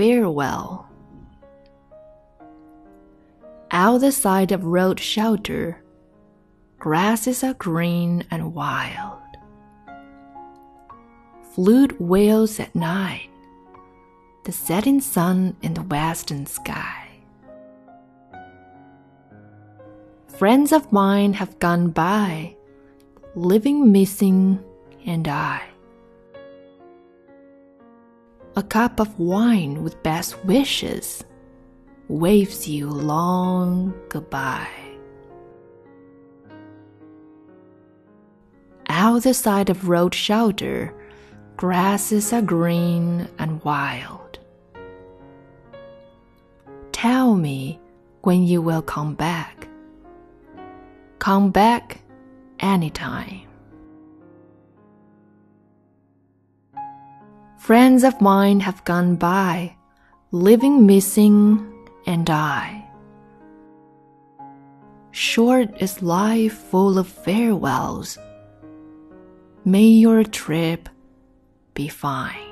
farewell. Out the side of road shelter, grasses are green and wild. Flute wails at night, the setting sun in the western sky. Friends of mine have gone by, living missing and I. A cup of wine with best wishes waves you long goodbye. Out the side of road shelter, grasses are green and wild. Tell me when you will come back. Come back anytime. Friends of mine have gone by, living missing and I. Short is life full of farewells. May your trip be fine.